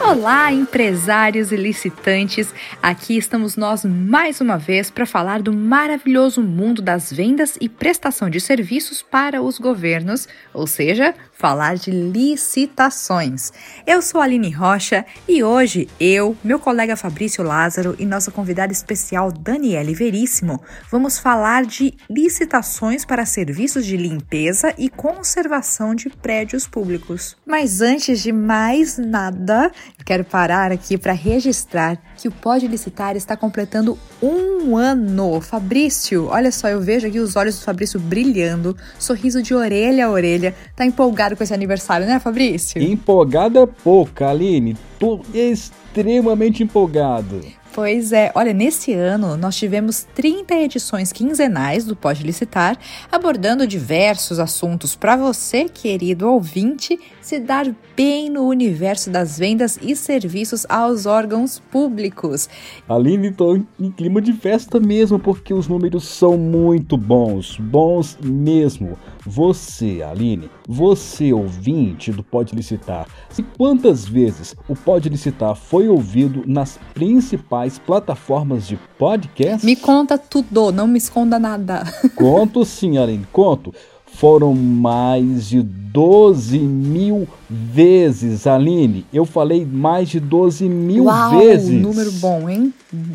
Olá, empresários e licitantes! Aqui estamos nós mais uma vez para falar do maravilhoso mundo das vendas e prestação de serviços para os governos, ou seja, falar de licitações. Eu sou a Aline Rocha e hoje eu, meu colega Fabrício Lázaro e nossa convidada especial Daniele Veríssimo vamos falar de licitações para serviços de limpeza e conservação de prédios públicos. Mas antes de mais nada, quero parar aqui para registrar que o Pode Licitar está completando um ano. Fabrício, olha só, eu vejo aqui os olhos do Fabrício brilhando, sorriso de orelha a orelha. Tá empolgado empolgado com esse aniversário, né, Fabrício? Empolgado é pouco, Aline. Tô extremamente empolgado. Pois é, olha, nesse ano nós tivemos 30 edições quinzenais do Pode Licitar, abordando diversos assuntos para você, querido ouvinte, se dar bem no universo das vendas e serviços aos órgãos públicos. Aline, estou em clima de festa mesmo, porque os números são muito bons, bons mesmo. Você, Aline, você ouvinte do Pode Licitar, se quantas vezes o Pode Licitar foi ouvido nas principais plataformas de podcast? Me conta tudo, não me esconda nada. Conto sim, Aline, conto foram mais de 12 mil vezes, Aline. Eu falei mais de 12 mil Uau, vezes. número bom, hein?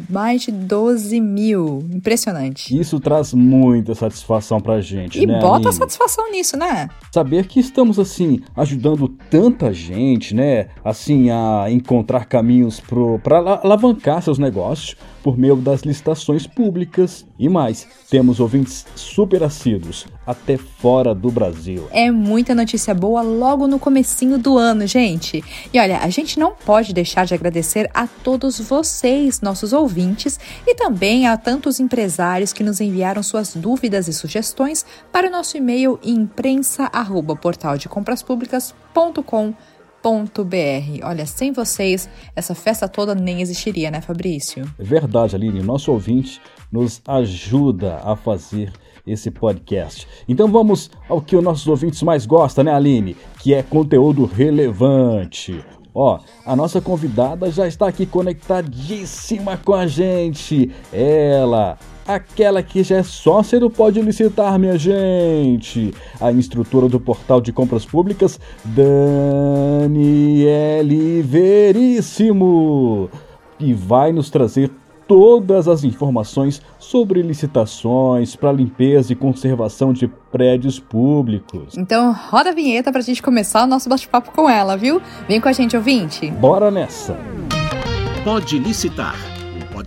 Mais de 12 mil. Impressionante. Isso traz muita satisfação pra gente, e né? E bota Aline? satisfação nisso, né? Saber que estamos, assim, ajudando tanta gente, né? Assim, a encontrar caminhos pro, pra alavancar seus negócios por meio das licitações públicas e mais. Temos ouvintes super assíduos, até fora do Brasil. É muita notícia boa logo no comecinho do ano, gente. E olha, a gente não pode deixar de agradecer a todos vocês, nossos ouvintes, e também a tantos empresários que nos enviaram suas dúvidas e sugestões para o nosso e-mail imprensa@portaldecompraspublicas.com.br Olha, sem vocês, essa festa toda nem existiria, né, Fabrício? Verdade, Aline. Nosso ouvinte nos ajuda a fazer esse podcast. Então vamos ao que os nossos ouvintes mais gostam, né, Aline? Que é conteúdo relevante. Ó, a nossa convidada já está aqui conectadíssima com a gente. Ela, aquela que já é sócia do Pode Licitar, minha gente. A instrutora do portal de compras públicas, Daniele Veríssimo. E vai nos trazer todas as informações sobre licitações para limpeza e conservação de prédios públicos. Então roda a vinheta para a gente começar o nosso bate-papo com ela, viu? Vem com a gente, ouvinte. Bora nessa! Pode licitar,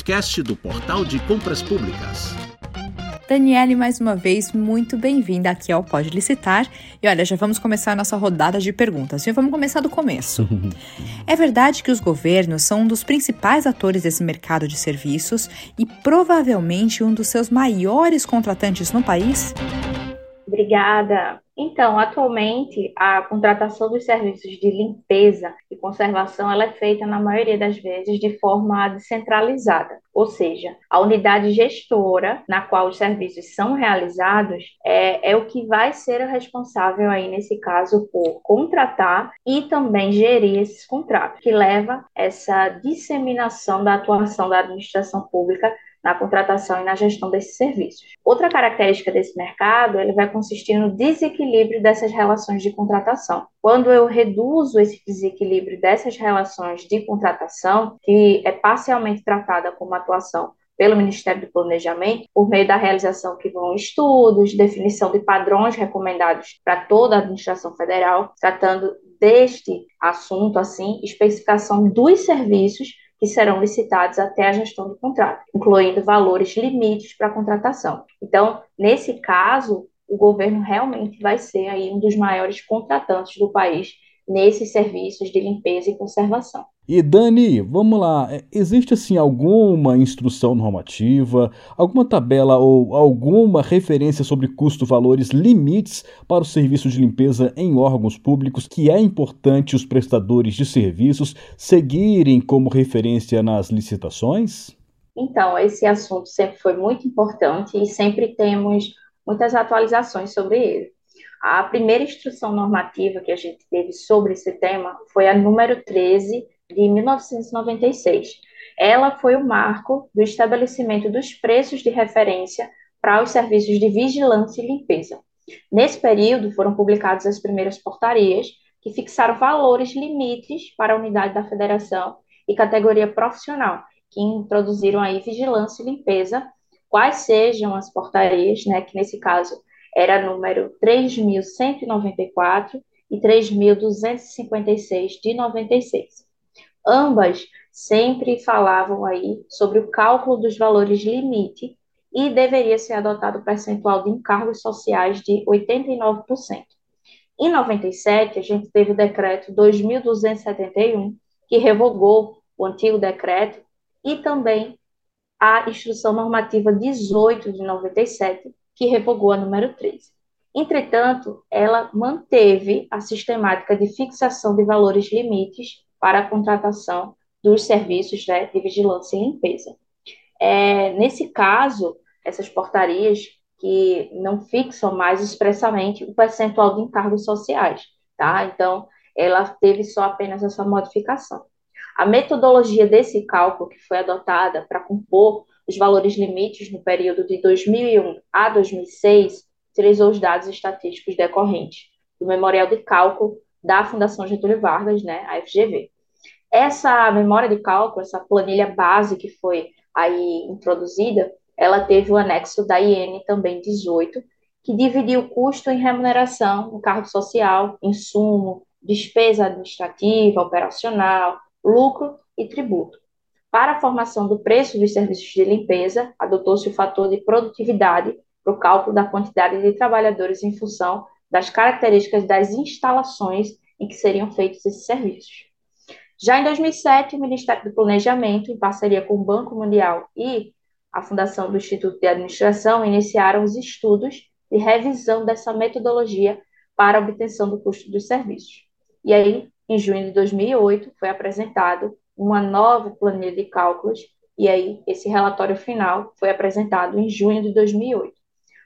podcast do Portal de Compras Públicas. Daniele, mais uma vez, muito bem-vinda aqui ao Pode Licitar. E olha, já vamos começar a nossa rodada de perguntas. E vamos começar do começo. é verdade que os governos são um dos principais atores desse mercado de serviços e provavelmente um dos seus maiores contratantes no país? Obrigada. Então, atualmente, a contratação dos serviços de limpeza e conservação é feita, na maioria das vezes, de forma descentralizada. Ou seja, a unidade gestora na qual os serviços são realizados é, é o que vai ser o responsável aí, nesse caso, por contratar e também gerir esses contratos, que leva essa disseminação da atuação da administração pública na contratação e na gestão desses serviços. Outra característica desse mercado, ele vai consistir no desequilíbrio dessas relações de contratação. Quando eu reduzo esse desequilíbrio dessas relações de contratação, que é parcialmente tratada como atuação pelo Ministério do Planejamento, por meio da realização que vão estudos, definição de padrões recomendados para toda a administração federal, tratando deste assunto assim, especificação dos serviços que serão licitados até a gestão do contrato, incluindo valores limites para a contratação. Então, nesse caso, o governo realmente vai ser aí um dos maiores contratantes do país nesses serviços de limpeza e conservação. E Dani, vamos lá, é, existe assim alguma instrução normativa, alguma tabela ou alguma referência sobre custo-valores limites para o serviço de limpeza em órgãos públicos que é importante os prestadores de serviços seguirem como referência nas licitações? Então, esse assunto sempre foi muito importante e sempre temos muitas atualizações sobre ele. A primeira instrução normativa que a gente teve sobre esse tema foi a número 13 de 1996. Ela foi o marco do estabelecimento dos preços de referência para os serviços de vigilância e limpeza. Nesse período, foram publicadas as primeiras portarias que fixaram valores limites para a unidade da federação e categoria profissional, que introduziram aí vigilância e limpeza, quais sejam as portarias, né, que nesse caso era número 3.194 e 3.256 de 96. Ambas sempre falavam aí sobre o cálculo dos valores limite e deveria ser adotado o percentual de encargos sociais de 89%. Em 97, a gente teve o decreto 2271, que revogou o antigo decreto, e também a instrução normativa 18 de 97, que revogou a número 13. Entretanto, ela manteve a sistemática de fixação de valores limites para a contratação dos serviços né, de vigilância e limpeza. É, nesse caso, essas portarias que não fixam mais expressamente o percentual de encargos sociais, tá? Então, ela teve só apenas essa modificação. A metodologia desse cálculo que foi adotada para compor os valores limites no período de 2001 a 2006 utilizou os dados estatísticos decorrentes do Memorial de Cálculo da Fundação Getúlio Vargas, né, a FGV. Essa memória de cálculo, essa planilha base que foi aí introduzida, ela teve o anexo da IN também 18, que dividiu o custo em remuneração, no cargo social, insumo, despesa administrativa, operacional, lucro e tributo. Para a formação do preço dos serviços de limpeza, adotou-se o fator de produtividade para o cálculo da quantidade de trabalhadores em função das características das instalações em que seriam feitos esses serviços. Já em 2007, o Ministério do Planejamento, em parceria com o Banco Mundial e a Fundação do Instituto de Administração, iniciaram os estudos de revisão dessa metodologia para a obtenção do custo dos serviços. E aí, em junho de 2008, foi apresentado uma nova planilha de cálculos, e aí esse relatório final foi apresentado em junho de 2008.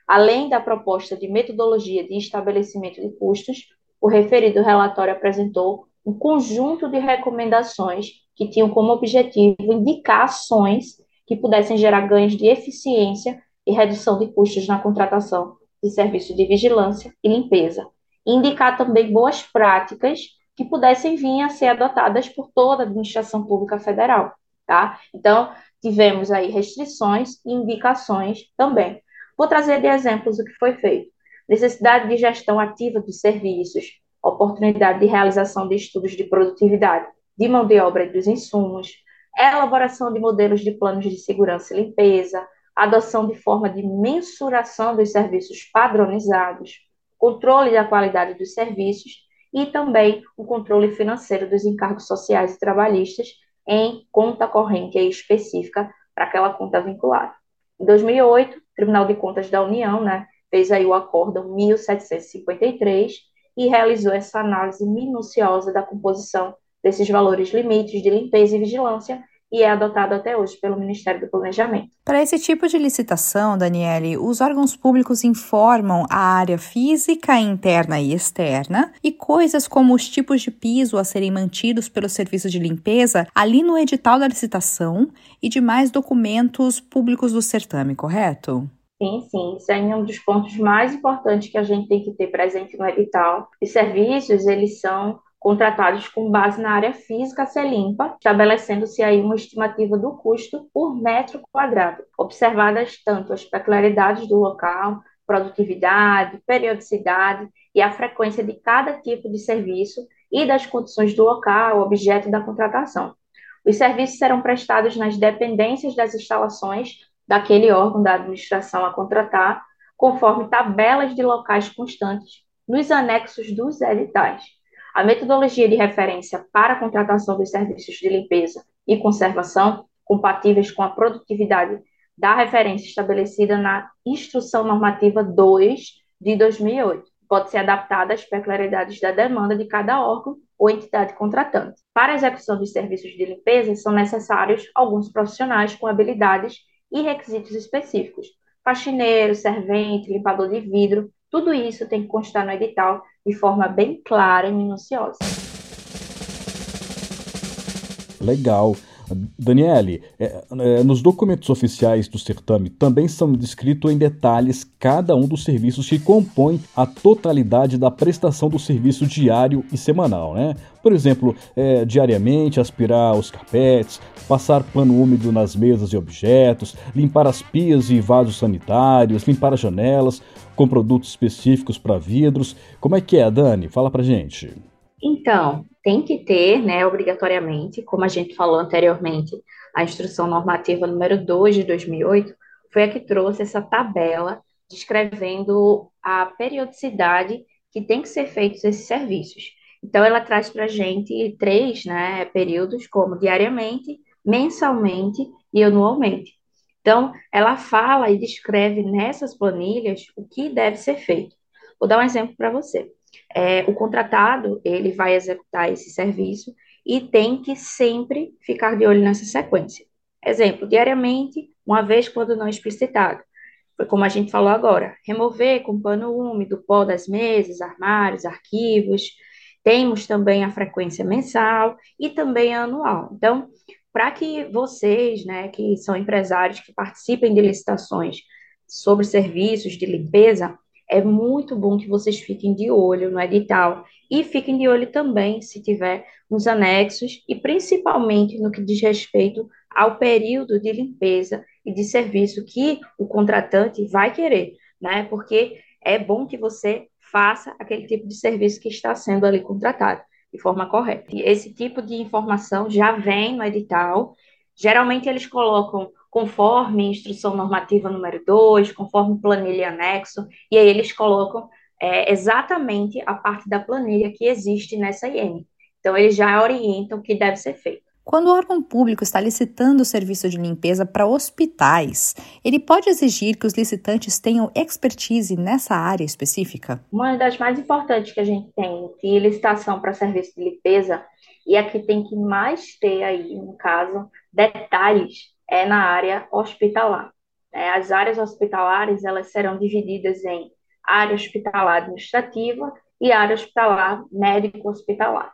Além da proposta de metodologia de estabelecimento de custos, o referido relatório apresentou um conjunto de recomendações que tinham como objetivo indicar ações que pudessem gerar ganhos de eficiência e redução de custos na contratação de serviços de vigilância e limpeza. Indicar também boas práticas que pudessem vir a ser adotadas por toda a administração pública federal, tá? Então, tivemos aí restrições e indicações também. Vou trazer de exemplos o que foi feito. Necessidade de gestão ativa dos serviços, oportunidade de realização de estudos de produtividade, de mão de obra e dos insumos, elaboração de modelos de planos de segurança e limpeza, adoção de forma de mensuração dos serviços padronizados, controle da qualidade dos serviços e também o controle financeiro dos encargos sociais e trabalhistas em conta corrente específica para aquela conta vinculada. Em 2008, o Tribunal de Contas da União né, fez aí o Acórdão 1753 e realizou essa análise minuciosa da composição desses valores limites de limpeza e vigilância e é adotado até hoje pelo Ministério do Planejamento. Para esse tipo de licitação, Daniele, os órgãos públicos informam a área física interna e externa e coisas como os tipos de piso a serem mantidos pelos serviços de limpeza ali no edital da licitação e demais documentos públicos do certame, correto? Sim, sim, isso é um dos pontos mais importantes que a gente tem que ter presente no edital. Os serviços, eles são contratados com base na área física a ser limpa, estabelecendo-se aí uma estimativa do custo por metro quadrado, observadas tanto as peculiaridades do local, produtividade, periodicidade e a frequência de cada tipo de serviço e das condições do local, objeto da contratação. Os serviços serão prestados nas dependências das instalações daquele órgão da administração a contratar, conforme tabelas de locais constantes nos anexos dos editais. A metodologia de referência para a contratação dos serviços de limpeza e conservação compatíveis com a produtividade da referência estabelecida na Instrução Normativa 2 de 2008. Pode ser adaptada às peculiaridades da demanda de cada órgão ou entidade contratante. Para a execução dos serviços de limpeza, são necessários alguns profissionais com habilidades e requisitos específicos. Faxineiro, servente, limpador de vidro, tudo isso tem que constar no edital de forma bem clara e minuciosa. Legal. Daniele, é, é, nos documentos oficiais do certame também são descritos em detalhes cada um dos serviços que compõem a totalidade da prestação do serviço diário e semanal, né? Por exemplo, é, diariamente aspirar os carpetes, passar pano úmido nas mesas e objetos, limpar as pias e vasos sanitários, limpar as janelas com produtos específicos para vidros. Como é que é, Dani? Fala pra gente. Então, tem que ter, né, obrigatoriamente, como a gente falou anteriormente, a instrução normativa número 2 de 2008 foi a que trouxe essa tabela descrevendo a periodicidade que tem que ser feitos esses serviços. Então, ela traz para a gente três né, períodos, como diariamente, mensalmente e anualmente. Então, ela fala e descreve nessas planilhas o que deve ser feito. Vou dar um exemplo para você. É, o contratado, ele vai executar esse serviço e tem que sempre ficar de olho nessa sequência. Exemplo, diariamente, uma vez quando não explicitado. Foi como a gente falou agora, remover com pano úmido pó das mesas, armários, arquivos. Temos também a frequência mensal e também anual. Então, para que vocês, né, que são empresários que participem de licitações sobre serviços de limpeza, é muito bom que vocês fiquem de olho no edital e fiquem de olho também se tiver nos anexos e principalmente no que diz respeito ao período de limpeza e de serviço que o contratante vai querer, né? Porque é bom que você faça aquele tipo de serviço que está sendo ali contratado de forma correta. E esse tipo de informação já vem no edital. Geralmente eles colocam conforme instrução normativa número 2, conforme planilha anexo, e aí eles colocam é, exatamente a parte da planilha que existe nessa IN. Então, eles já orientam o que deve ser feito. Quando o órgão público está licitando o serviço de limpeza para hospitais, ele pode exigir que os licitantes tenham expertise nessa área específica? Uma das mais importantes que a gente tem de licitação para serviço de limpeza, e a que tem que mais ter aí, no caso, detalhes é na área hospitalar. É, as áreas hospitalares elas serão divididas em área hospitalar administrativa e área hospitalar médico-hospitalar.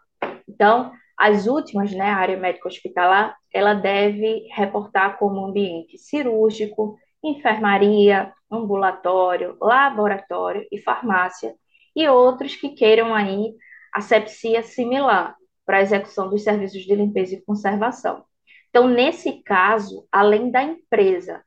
Então, as últimas, né, a área médico-hospitalar, ela deve reportar como ambiente cirúrgico, enfermaria, ambulatório, laboratório e farmácia, e outros que queiram aí asepsia similar para a execução dos serviços de limpeza e conservação. Então, nesse caso, além da empresa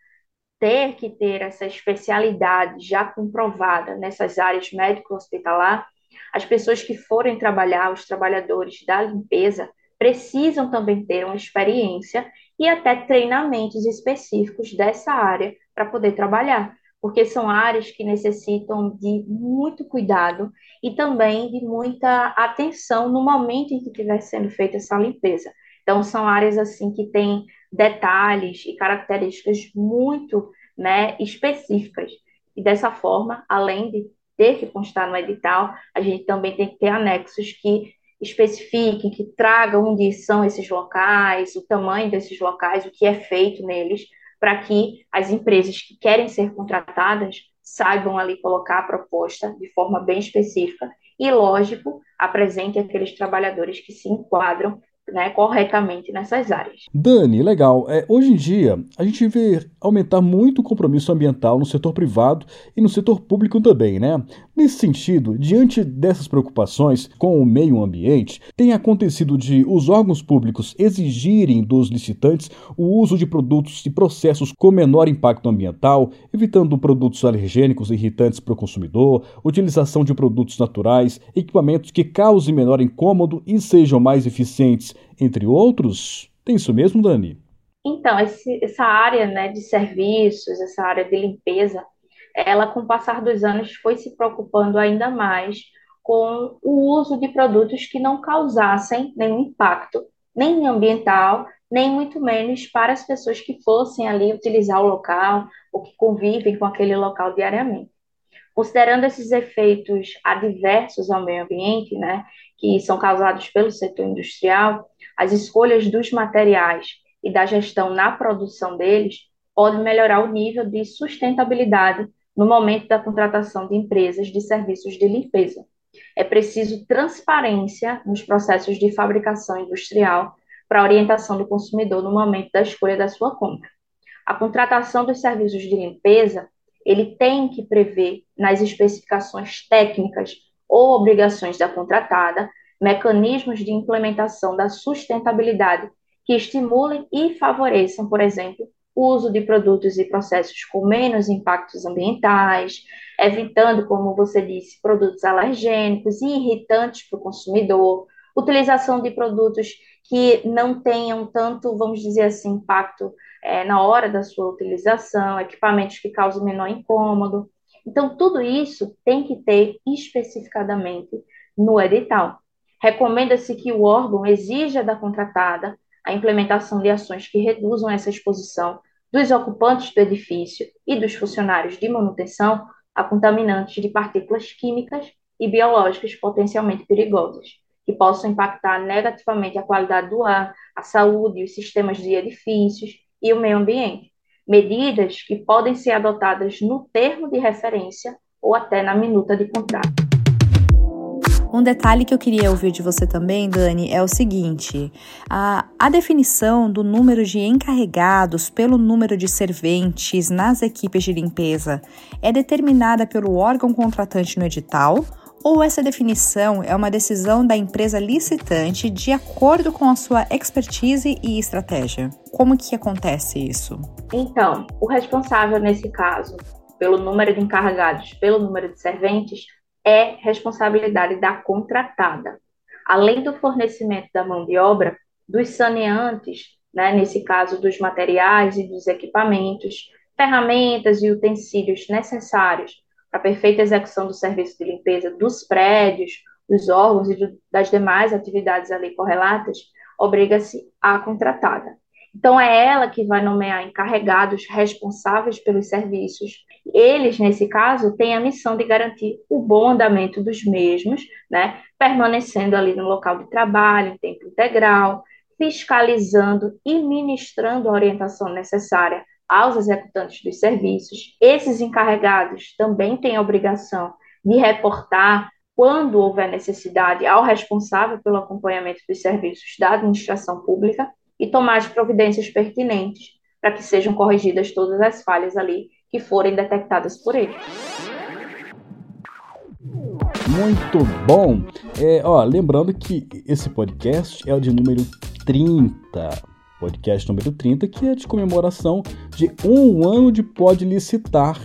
ter que ter essa especialidade já comprovada nessas áreas médico-hospitalar, as pessoas que forem trabalhar, os trabalhadores da limpeza, precisam também ter uma experiência e até treinamentos específicos dessa área para poder trabalhar, porque são áreas que necessitam de muito cuidado e também de muita atenção no momento em que estiver sendo feita essa limpeza. Então, são áreas assim que têm detalhes e características muito né, específicas. E dessa forma, além de ter que constar no edital, a gente também tem que ter anexos que especifiquem, que tragam onde são esses locais, o tamanho desses locais, o que é feito neles, para que as empresas que querem ser contratadas saibam ali colocar a proposta de forma bem específica e, lógico, apresente aqueles trabalhadores que se enquadram né, corretamente nessas áreas. Dani, legal. É, hoje em dia, a gente vê aumentar muito o compromisso ambiental no setor privado e no setor público também, né? Nesse sentido, diante dessas preocupações com o meio ambiente, tem acontecido de os órgãos públicos exigirem dos licitantes o uso de produtos e processos com menor impacto ambiental, evitando produtos alergênicos e irritantes para o consumidor, utilização de produtos naturais, equipamentos que causem menor incômodo e sejam mais eficientes, entre outros? Tem isso mesmo, Dani? Então, esse, essa área né, de serviços, essa área de limpeza, ela, com o passar dos anos, foi se preocupando ainda mais com o uso de produtos que não causassem nenhum impacto, nem ambiental, nem muito menos para as pessoas que fossem ali utilizar o local ou que convivem com aquele local diariamente. Considerando esses efeitos adversos ao meio ambiente, né, que são causados pelo setor industrial, as escolhas dos materiais e da gestão na produção deles podem melhorar o nível de sustentabilidade no momento da contratação de empresas de serviços de limpeza. É preciso transparência nos processos de fabricação industrial para orientação do consumidor no momento da escolha da sua compra. A contratação dos serviços de limpeza, ele tem que prever nas especificações técnicas ou obrigações da contratada mecanismos de implementação da sustentabilidade que estimulem e favoreçam, por exemplo, uso de produtos e processos com menos impactos ambientais, evitando, como você disse, produtos alergênicos e irritantes para o consumidor, utilização de produtos que não tenham tanto, vamos dizer assim, impacto é, na hora da sua utilização, equipamentos que causam menor incômodo. Então, tudo isso tem que ter especificadamente no edital. Recomenda-se que o órgão exija da contratada a implementação de ações que reduzam essa exposição dos ocupantes do edifício e dos funcionários de manutenção a contaminantes de partículas químicas e biológicas potencialmente perigosas, que possam impactar negativamente a qualidade do ar, a saúde os sistemas de edifícios e o meio ambiente. Medidas que podem ser adotadas no termo de referência ou até na minuta de contrato. Um detalhe que eu queria ouvir de você também, Dani, é o seguinte: a, a definição do número de encarregados pelo número de serventes nas equipes de limpeza é determinada pelo órgão contratante no edital ou essa definição é uma decisão da empresa licitante de acordo com a sua expertise e estratégia? Como que acontece isso? Então, o responsável nesse caso pelo número de encarregados, pelo número de serventes, é responsabilidade da contratada. Além do fornecimento da mão de obra, dos saneantes, né, nesse caso dos materiais e dos equipamentos, ferramentas e utensílios necessários para a perfeita execução do serviço de limpeza dos prédios, dos órgãos e do, das demais atividades ali correlatas, obriga-se a contratada. Então, é ela que vai nomear encarregados responsáveis pelos serviços. Eles, nesse caso, têm a missão de garantir o bom andamento dos mesmos, né, permanecendo ali no local de trabalho, em tempo integral, fiscalizando e ministrando a orientação necessária aos executantes dos serviços. Esses encarregados também têm a obrigação de reportar quando houver necessidade ao responsável pelo acompanhamento dos serviços da administração pública e tomar as providências pertinentes para que sejam corrigidas todas as falhas ali que forem detectadas por ele. Muito bom! É, ó, lembrando que esse podcast é o de número 30. Podcast número 30, que é de comemoração de um ano de Pode Licitar.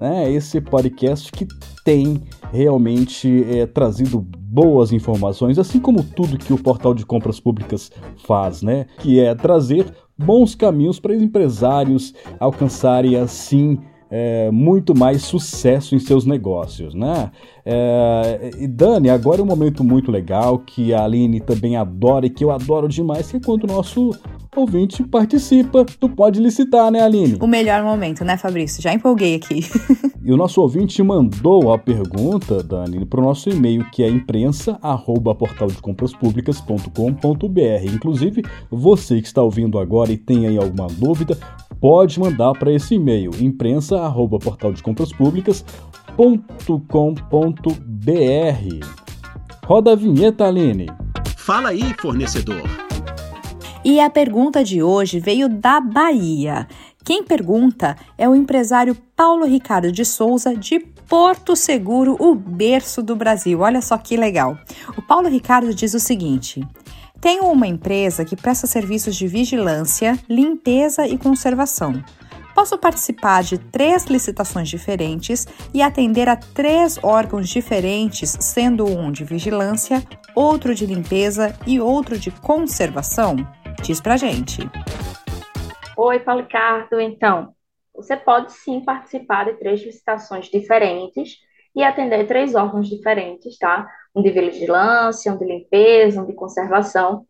Né? Esse podcast que tem realmente é, trazido boas informações, assim como tudo que o portal de compras públicas faz, né? Que é trazer bons caminhos para empresários alcançarem assim é, muito mais sucesso em seus negócios, né? É, e Dani, agora é um momento muito legal que a Aline também adora e que eu adoro demais, que é quando o nosso ouvinte participa do Pode Licitar, né, Aline? O melhor momento, né, Fabrício? Já empolguei aqui. e o nosso ouvinte mandou a pergunta, Dani, para o nosso e-mail, que é imprensa.portaldecompraspublicas.com.br. Inclusive, você que está ouvindo agora e tem aí alguma dúvida, pode mandar para esse e-mail, imprensa.portaldecompraspublicas.com.br. Roda a vinheta, Aline. Fala aí, fornecedor. E a pergunta de hoje veio da Bahia. Quem pergunta é o empresário Paulo Ricardo de Souza, de Porto Seguro, o berço do Brasil. Olha só que legal. O Paulo Ricardo diz o seguinte: Tenho uma empresa que presta serviços de vigilância, limpeza e conservação. Posso participar de três licitações diferentes e atender a três órgãos diferentes, sendo um de vigilância, outro de limpeza e outro de conservação? Diz pra gente. Oi, Paulo Ricardo. Então, você pode sim participar de três licitações diferentes e atender três órgãos diferentes, tá? Um de vigilância, um de limpeza, um de conservação.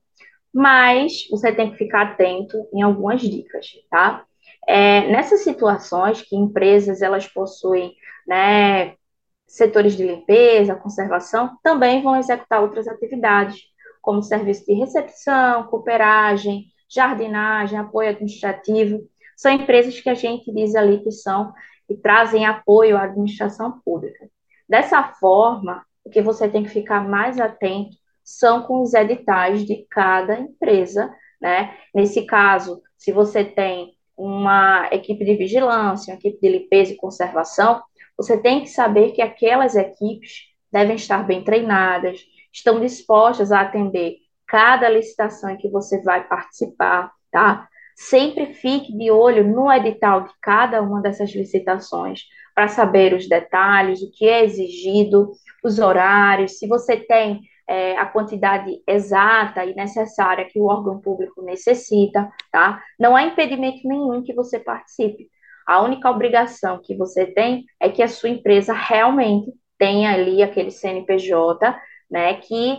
Mas você tem que ficar atento em algumas dicas, tá? É, nessas situações que empresas elas possuem, né, setores de limpeza, conservação, também vão executar outras atividades, como serviço de recepção, cooperagem, jardinagem, apoio administrativo. São empresas que a gente diz ali que são e trazem apoio à administração pública. Dessa forma, o que você tem que ficar mais atento são com os editais de cada empresa, né? Nesse caso, se você tem uma equipe de vigilância, uma equipe de limpeza e conservação, você tem que saber que aquelas equipes devem estar bem treinadas, estão dispostas a atender cada licitação em que você vai participar, tá? Sempre fique de olho no edital de cada uma dessas licitações para saber os detalhes, o que é exigido, os horários, se você tem é, a quantidade exata e necessária que o órgão público necessita, tá? Não há impedimento nenhum que você participe. A única obrigação que você tem é que a sua empresa realmente tenha ali aquele CNPJ, né, que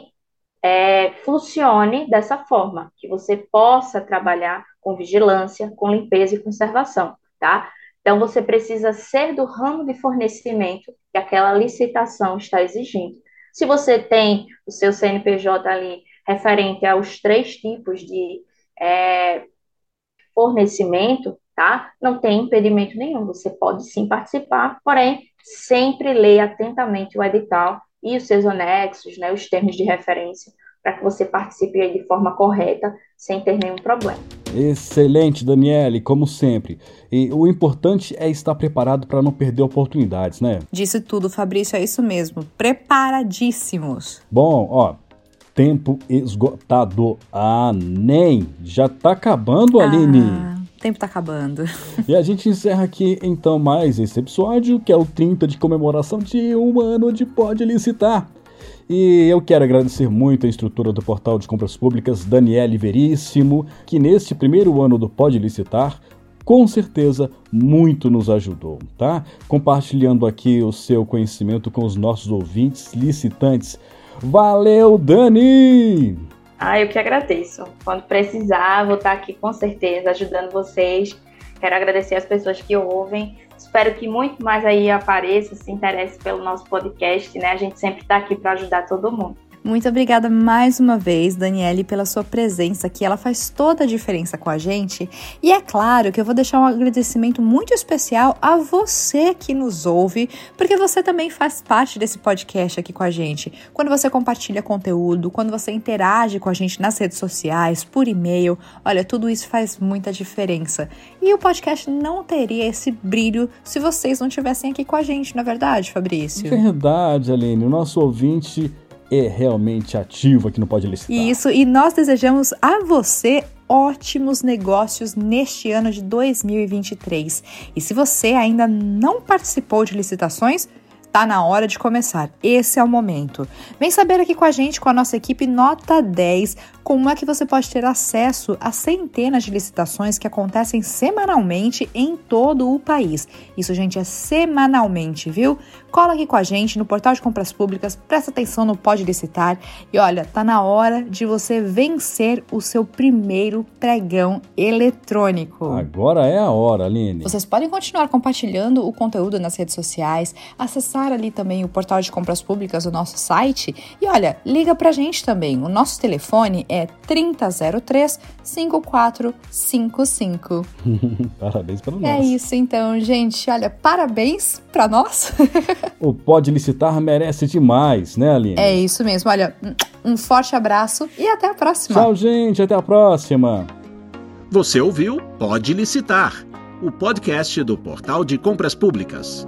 é, funcione dessa forma, que você possa trabalhar com vigilância, com limpeza e conservação, tá? Então, você precisa ser do ramo de fornecimento que aquela licitação está exigindo. Se você tem o seu CNPJ ali referente aos três tipos de é, fornecimento, tá? Não tem impedimento nenhum, você pode sim participar, porém, sempre leia atentamente o edital e os seus anexos, né, os termos de referência, para que você participe de forma correta, sem ter nenhum problema. Excelente, Daniele, como sempre. E o importante é estar preparado para não perder oportunidades, né? Disse tudo, Fabrício, é isso mesmo. Preparadíssimos. Bom, ó, tempo esgotado. Ah, nem. Já tá acabando, ah. Aline tempo tá acabando. E a gente encerra aqui então mais esse episódio, que é o 30 de comemoração de um ano de Pode Licitar. E eu quero agradecer muito a instrutora do portal de compras públicas, Daniele Veríssimo, que neste primeiro ano do Pode Licitar, com certeza muito nos ajudou, tá? Compartilhando aqui o seu conhecimento com os nossos ouvintes licitantes. Valeu, Dani! Ah, eu que agradeço. Quando precisar, vou estar aqui com certeza ajudando vocês. Quero agradecer as pessoas que ouvem. Espero que muito mais aí apareça, se interesse pelo nosso podcast, né? A gente sempre está aqui para ajudar todo mundo. Muito obrigada mais uma vez, Daniele, pela sua presença aqui. Ela faz toda a diferença com a gente. E é claro que eu vou deixar um agradecimento muito especial a você que nos ouve, porque você também faz parte desse podcast aqui com a gente. Quando você compartilha conteúdo, quando você interage com a gente nas redes sociais, por e-mail, olha, tudo isso faz muita diferença. E o podcast não teria esse brilho se vocês não estivessem aqui com a gente, não é verdade, Fabrício? Verdade, Aline. O nosso ouvinte é realmente ativo aqui no Pode Licitar. Isso, e nós desejamos a você ótimos negócios neste ano de 2023. E se você ainda não participou de licitações, Tá na hora de começar. Esse é o momento. Vem saber aqui com a gente, com a nossa equipe Nota 10, como é que você pode ter acesso a centenas de licitações que acontecem semanalmente em todo o país. Isso, gente, é semanalmente, viu? Cola aqui com a gente no portal de compras públicas, presta atenção no Pode Licitar e olha, tá na hora de você vencer o seu primeiro pregão eletrônico. Agora é a hora, Aline. Vocês podem continuar compartilhando o conteúdo nas redes sociais, acessar ali também o portal de compras públicas, o nosso site e olha, liga pra gente também. O nosso telefone é é 3003 5455. parabéns para nós. É isso então, gente. Olha, parabéns para nós. o Pode Licitar merece demais, né, Aline? É isso mesmo. Olha, um forte abraço e até a próxima. Tchau, gente. Até a próxima. Você ouviu Pode Licitar, o podcast do Portal de Compras Públicas.